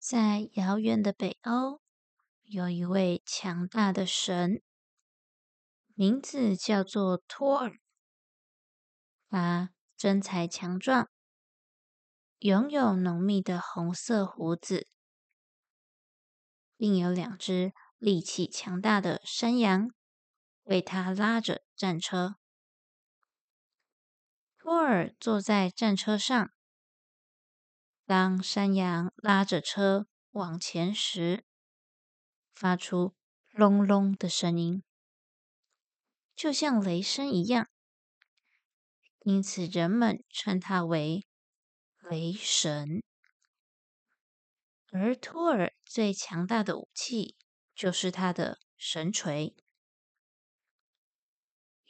在遥远的北欧，有一位强大的神，名字叫做托尔。他身材强壮，拥有浓密的红色胡子，并有两只力气强大的山羊为他拉着战车。托尔坐在战车上。当山羊拉着车往前时，发出隆隆的声音，就像雷声一样，因此人们称它为雷神。而托尔最强大的武器就是他的神锤。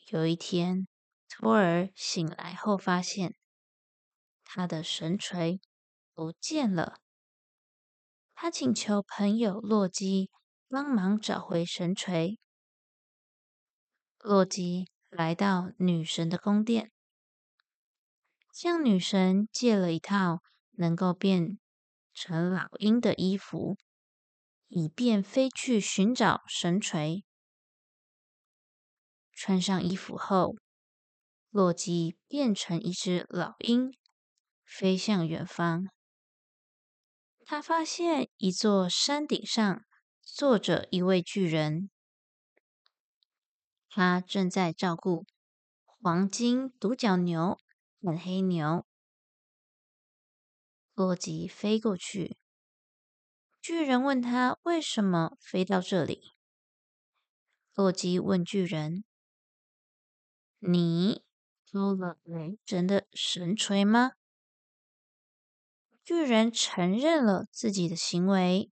有一天，托尔醒来后发现他的神锤。不见了。他请求朋友洛基帮忙找回神锤。洛基来到女神的宫殿，向女神借了一套能够变成老鹰的衣服，以便飞去寻找神锤。穿上衣服后，洛基变成一只老鹰，飞向远方。他发现一座山顶上坐着一位巨人，他正在照顾黄金独角牛和黑牛。洛基飞过去，巨人问他为什么飞到这里。洛基问巨人：“你偷了雷神的神锤吗？”巨人承认了自己的行为，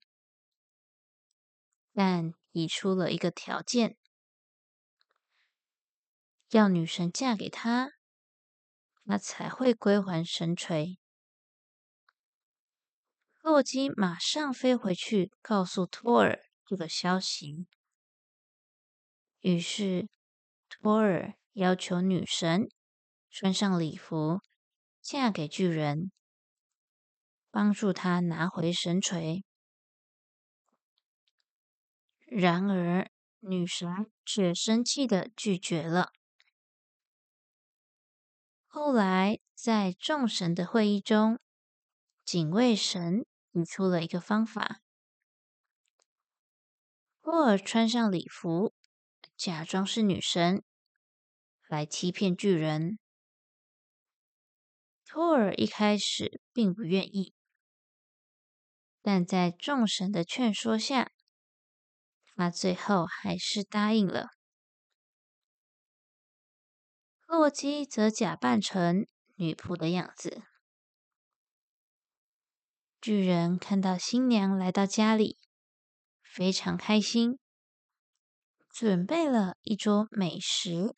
但提出了一个条件：要女神嫁给他，他才会归还神锤。洛基马上飞回去告诉托尔这个消息，于是托尔要求女神穿上礼服，嫁给巨人。帮助他拿回神锤，然而女神却生气的拒绝了。后来，在众神的会议中，警卫神提出了一个方法：托尔穿上礼服，假装是女神，来欺骗巨人。托尔一开始并不愿意。但在众神的劝说下，他最后还是答应了。洛基则假扮成女仆的样子。巨人看到新娘来到家里，非常开心，准备了一桌美食。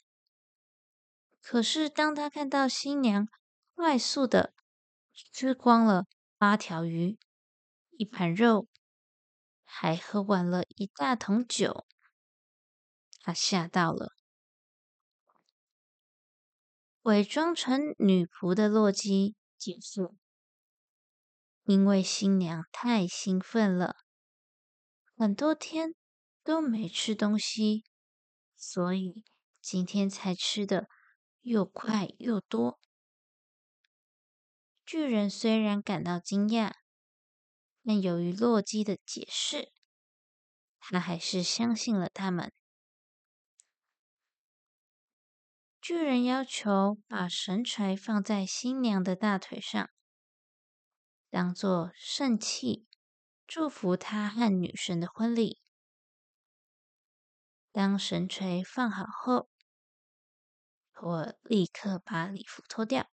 可是，当他看到新娘快速的吃光了八条鱼，一盘肉，还喝完了一大桶酒，他吓到了。伪装成女仆的洛基解释：“因为新娘太兴奋了，很多天都没吃东西，所以今天才吃的又快又多。”巨人虽然感到惊讶。但由于洛基的解释，他还是相信了他们。巨人要求把神锤放在新娘的大腿上，当做圣器，祝福他和女神的婚礼。当神锤放好后，我立刻把礼服脱掉，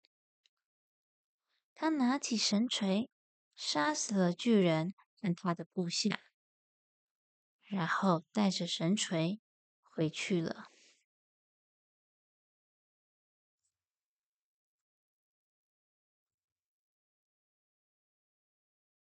他拿起神锤。杀死了巨人和他的部下，然后带着神锤回去了。